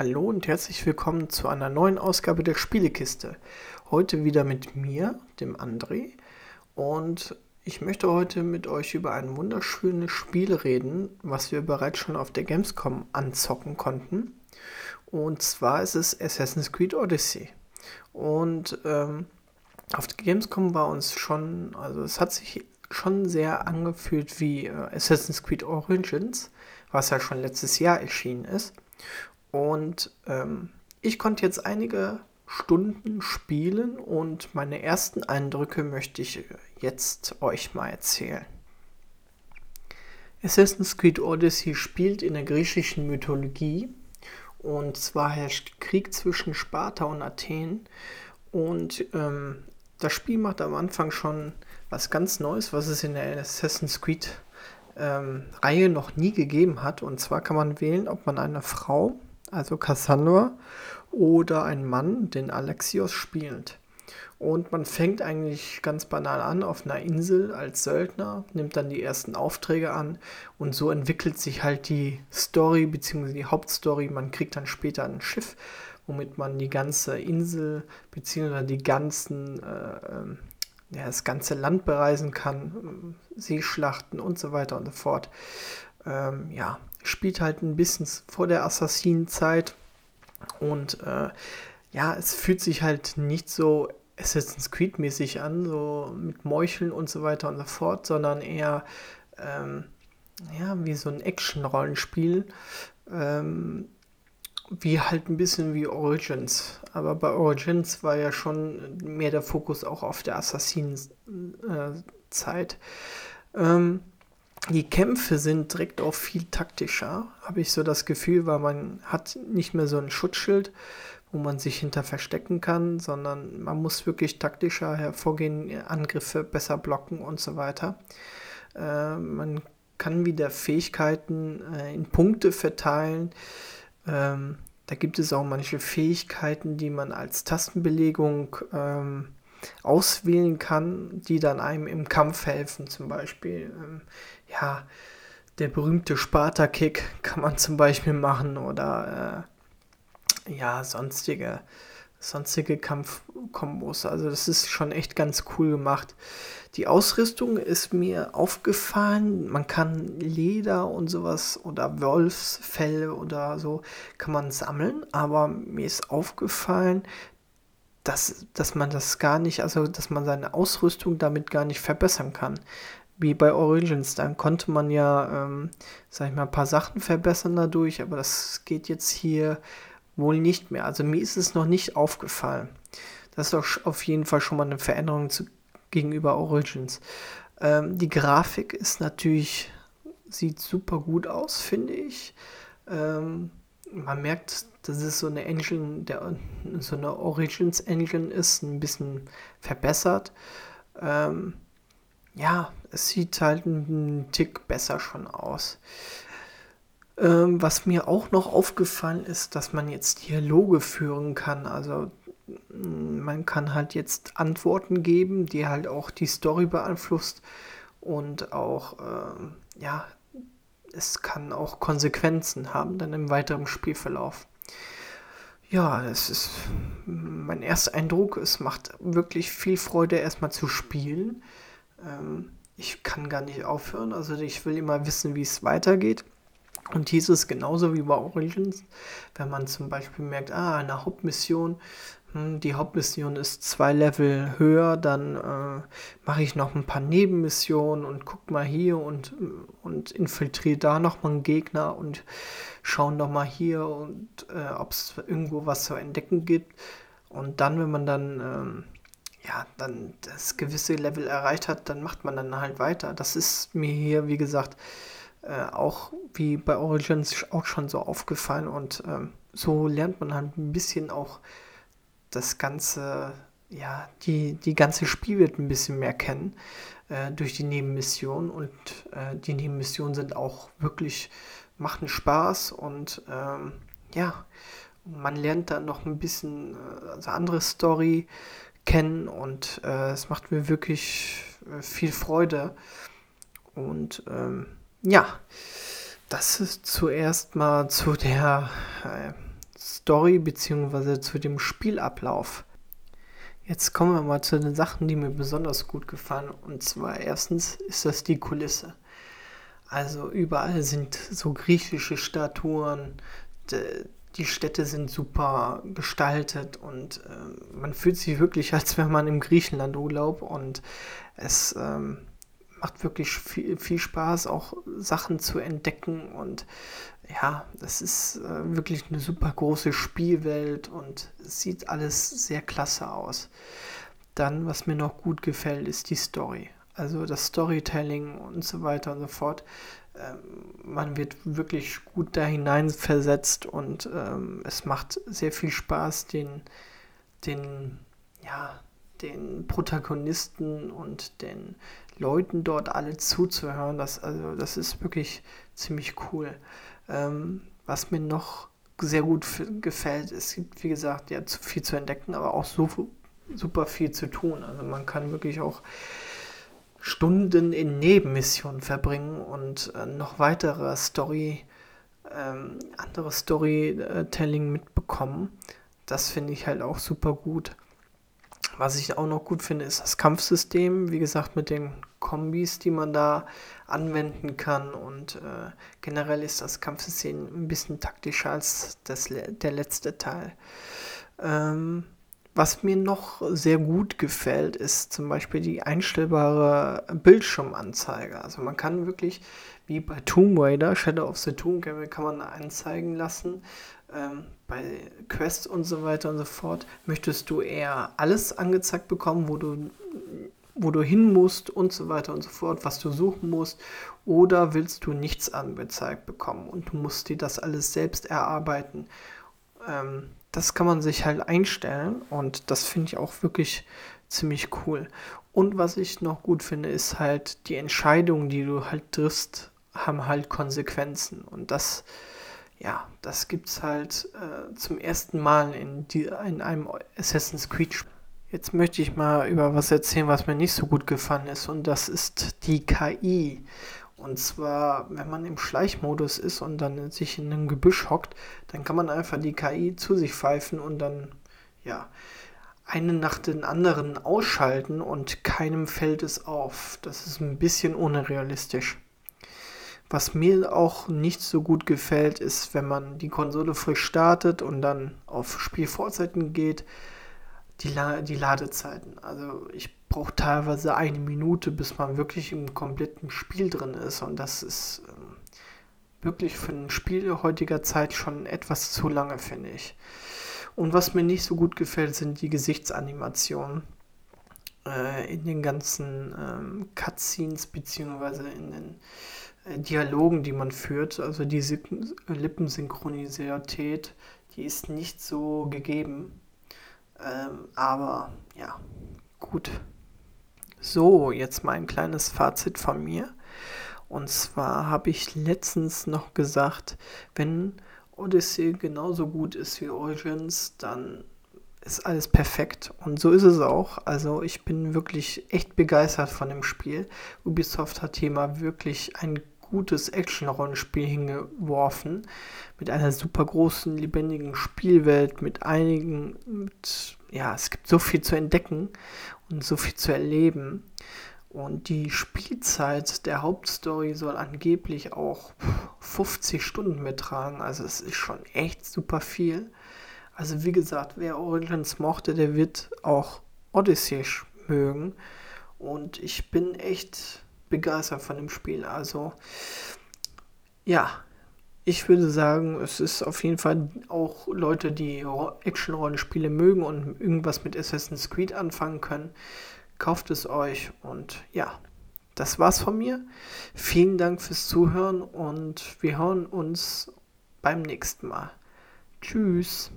Hallo und herzlich willkommen zu einer neuen Ausgabe der Spielekiste. Heute wieder mit mir, dem André. Und ich möchte heute mit euch über ein wunderschönes Spiel reden, was wir bereits schon auf der Gamescom anzocken konnten. Und zwar ist es Assassin's Creed Odyssey. Und ähm, auf der Gamescom war uns schon, also es hat sich schon sehr angefühlt wie äh, Assassin's Creed Origins, was ja schon letztes Jahr erschienen ist. Und ähm, ich konnte jetzt einige Stunden spielen und meine ersten Eindrücke möchte ich jetzt euch mal erzählen. Assassin's Creed Odyssey spielt in der griechischen Mythologie und zwar herrscht Krieg zwischen Sparta und Athen und ähm, das Spiel macht am Anfang schon was ganz Neues, was es in der Assassin's Creed ähm, Reihe noch nie gegeben hat. Und zwar kann man wählen, ob man eine Frau, also Cassandra, oder einen Mann, den Alexios, spielt. Und man fängt eigentlich ganz banal an auf einer Insel als Söldner, nimmt dann die ersten Aufträge an und so entwickelt sich halt die Story bzw. die Hauptstory. Man kriegt dann später ein Schiff, womit man die ganze Insel bzw. die ganzen, äh, ähm, ja, das ganze Land bereisen kann, Seeschlachten und so weiter und so fort. Ähm, ja, spielt halt ein bisschen vor der Assassinenzeit und äh, ja, es fühlt sich halt nicht so Assassin's Creed mäßig an, so mit Meucheln und so weiter und so fort, sondern eher ähm, ja, wie so ein Action-Rollenspiel. Ähm, wie halt ein bisschen wie Origins. Aber bei Origins war ja schon mehr der Fokus auch auf der Assassinenzeit. Ähm, die Kämpfe sind direkt auch viel taktischer, habe ich so das Gefühl, weil man hat nicht mehr so ein Schutzschild, wo man sich hinter verstecken kann, sondern man muss wirklich taktischer hervorgehen, Angriffe besser blocken und so weiter. Äh, man kann wieder Fähigkeiten äh, in Punkte verteilen. Ähm, da gibt es auch manche Fähigkeiten, die man als Tastenbelegung ähm, auswählen kann, die dann einem im Kampf helfen. Zum Beispiel, ähm, ja, der berühmte Sparta-Kick kann man zum Beispiel machen oder äh, ja, sonstige, sonstige Kampfkombos. Also das ist schon echt ganz cool gemacht. Die Ausrüstung ist mir aufgefallen. Man kann Leder und sowas oder Wolfsfell oder so kann man sammeln, aber mir ist aufgefallen, dass, dass man das gar nicht, also dass man seine Ausrüstung damit gar nicht verbessern kann. Wie bei Origins, dann konnte man ja, ähm, sag ich mal, ein paar Sachen verbessern dadurch, aber das geht jetzt hier wohl nicht mehr. Also mir ist es noch nicht aufgefallen. Das ist doch auf jeden Fall schon mal eine Veränderung zu, gegenüber Origins. Ähm, die Grafik ist natürlich, sieht super gut aus, finde ich. Ähm, man merkt, dass es so eine Engine, der, so eine Origins Engine ist, ein bisschen verbessert. Ähm, ja, es sieht halt einen Tick besser schon aus. Ähm, was mir auch noch aufgefallen ist, dass man jetzt Dialoge führen kann. Also mm, man kann halt jetzt Antworten geben, die halt auch die Story beeinflusst und auch äh, ja es kann auch Konsequenzen haben dann im weiteren Spielverlauf. Ja, das ist mein erster Eindruck. Es macht wirklich viel Freude, erstmal zu spielen. Ähm, ich kann gar nicht aufhören. Also ich will immer wissen, wie es weitergeht. Und hier ist es genauso wie bei Origins, wenn man zum Beispiel merkt, ah, eine Hauptmission die Hauptmission ist zwei Level höher, dann äh, mache ich noch ein paar Nebenmissionen und guck mal hier und, und infiltriere da nochmal einen Gegner und schauen noch mal hier und äh, ob es irgendwo was zu entdecken gibt. Und dann, wenn man dann ähm, ja, dann das gewisse Level erreicht hat, dann macht man dann halt weiter. Das ist mir hier, wie gesagt, äh, auch wie bei Origins auch schon so aufgefallen und ähm, so lernt man halt ein bisschen auch das ganze, ja, die, die ganze Spiel wird ein bisschen mehr kennen äh, durch die Nebenmissionen. Und äh, die Nebenmissionen sind auch wirklich, machen Spaß und ähm, ja, man lernt dann noch ein bisschen äh, also andere Story kennen und äh, es macht mir wirklich äh, viel Freude. Und ähm, ja, das ist zuerst mal zu der äh, Story bzw. zu dem Spielablauf. Jetzt kommen wir mal zu den Sachen, die mir besonders gut gefallen. Und zwar erstens ist das die Kulisse. Also überall sind so griechische Statuen, die Städte sind super gestaltet und äh, man fühlt sich wirklich, als wäre man im Griechenland Urlaub und es ähm, macht wirklich viel, viel Spaß, auch Sachen zu entdecken und ja, das ist äh, wirklich eine super große Spielwelt und sieht alles sehr klasse aus. Dann, was mir noch gut gefällt, ist die Story. Also das Storytelling und so weiter und so fort. Ähm, man wird wirklich gut da hineinversetzt und ähm, es macht sehr viel Spaß, den, den, ja, den Protagonisten und den Leuten dort alle zuzuhören. Das, also, das ist wirklich ziemlich cool. Ähm, was mir noch sehr gut gefällt, es gibt, wie gesagt, ja, zu viel zu entdecken, aber auch so super viel zu tun. Also man kann wirklich auch Stunden in Nebenmissionen verbringen und äh, noch weitere Story, ähm, andere Storytelling mitbekommen. Das finde ich halt auch super gut. Was ich auch noch gut finde, ist das Kampfsystem. Wie gesagt, mit den Kombis, die man da anwenden kann. Und äh, generell ist das Kampfsystem ein bisschen taktischer als das, der letzte Teil. Ähm, was mir noch sehr gut gefällt, ist zum Beispiel die einstellbare Bildschirmanzeige. Also man kann wirklich, wie bei Tomb Raider, Shadow of the Tomb Raider, kann man anzeigen lassen. Ähm, bei Quests und so weiter und so fort möchtest du eher alles angezeigt bekommen, wo du wo du hin musst und so weiter und so fort, was du suchen musst, oder willst du nichts angezeigt bekommen und du musst dir das alles selbst erarbeiten. Ähm, das kann man sich halt einstellen und das finde ich auch wirklich ziemlich cool. Und was ich noch gut finde, ist halt die Entscheidungen, die du halt triffst, haben halt Konsequenzen und das ja, das gibt's halt äh, zum ersten Mal in, die, in einem Assassin's Creed Spiel. Jetzt möchte ich mal über was erzählen, was mir nicht so gut gefallen ist und das ist die KI. Und zwar, wenn man im Schleichmodus ist und dann sich in einem Gebüsch hockt, dann kann man einfach die KI zu sich pfeifen und dann, ja, einen nach den anderen ausschalten und keinem fällt es auf. Das ist ein bisschen unrealistisch. Was mir auch nicht so gut gefällt, ist, wenn man die Konsole frisch startet und dann auf Spielvorzeiten geht, die, La die Ladezeiten. Also ich brauche teilweise eine Minute, bis man wirklich im kompletten Spiel drin ist. Und das ist ähm, wirklich für ein Spiel heutiger Zeit schon etwas zu lange, finde ich. Und was mir nicht so gut gefällt, sind die Gesichtsanimationen äh, in den ganzen ähm, Cutscenes beziehungsweise in den Dialogen, die man führt. Also diese Lippensynchronisität, die ist nicht so gegeben. Ähm, aber ja, gut. So, jetzt mal ein kleines Fazit von mir. Und zwar habe ich letztens noch gesagt, wenn Odyssey genauso gut ist wie Origins, dann ist alles perfekt. Und so ist es auch. Also ich bin wirklich echt begeistert von dem Spiel. Ubisoft hat hier mal wirklich ein gutes Action-Rollenspiel hingeworfen. Mit einer super großen, lebendigen Spielwelt, mit einigen, mit, ja, es gibt so viel zu entdecken und so viel zu erleben. Und die Spielzeit der Hauptstory soll angeblich auch 50 Stunden betragen. Also es ist schon echt super viel. Also wie gesagt, wer Origins mochte, der wird auch Odyssey mögen. Und ich bin echt begeistert von dem Spiel. Also ja, ich würde sagen, es ist auf jeden Fall auch Leute, die Action-Rollenspiele mögen und irgendwas mit Assassin's Creed anfangen können. Kauft es euch und ja, das war's von mir. Vielen Dank fürs Zuhören und wir hören uns beim nächsten Mal. Tschüss.